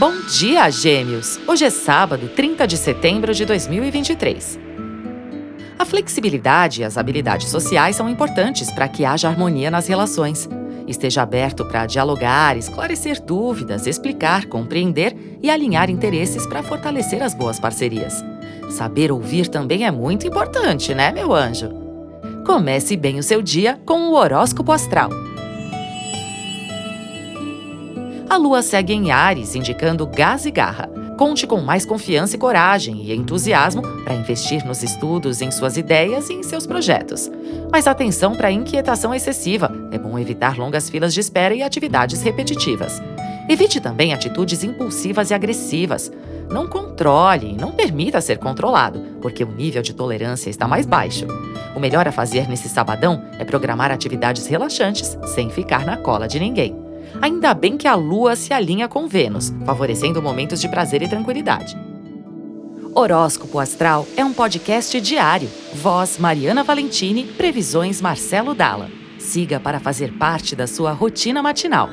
Bom dia, Gêmeos! Hoje é sábado, 30 de setembro de 2023. A flexibilidade e as habilidades sociais são importantes para que haja harmonia nas relações. Esteja aberto para dialogar, esclarecer dúvidas, explicar, compreender e alinhar interesses para fortalecer as boas parcerias. Saber ouvir também é muito importante, né, meu anjo? Comece bem o seu dia com o horóscopo astral. A lua segue em Ares, indicando gás e garra. Conte com mais confiança e coragem e entusiasmo para investir nos estudos, em suas ideias e em seus projetos. Mas atenção para a inquietação excessiva. É bom evitar longas filas de espera e atividades repetitivas. Evite também atitudes impulsivas e agressivas. Não controle e não permita ser controlado, porque o nível de tolerância está mais baixo. O melhor a fazer nesse sabadão é programar atividades relaxantes sem ficar na cola de ninguém. Ainda bem que a Lua se alinha com Vênus, favorecendo momentos de prazer e tranquilidade. Horóscopo Astral é um podcast diário. Voz Mariana Valentini, previsões Marcelo Dalla. Siga para fazer parte da sua rotina matinal.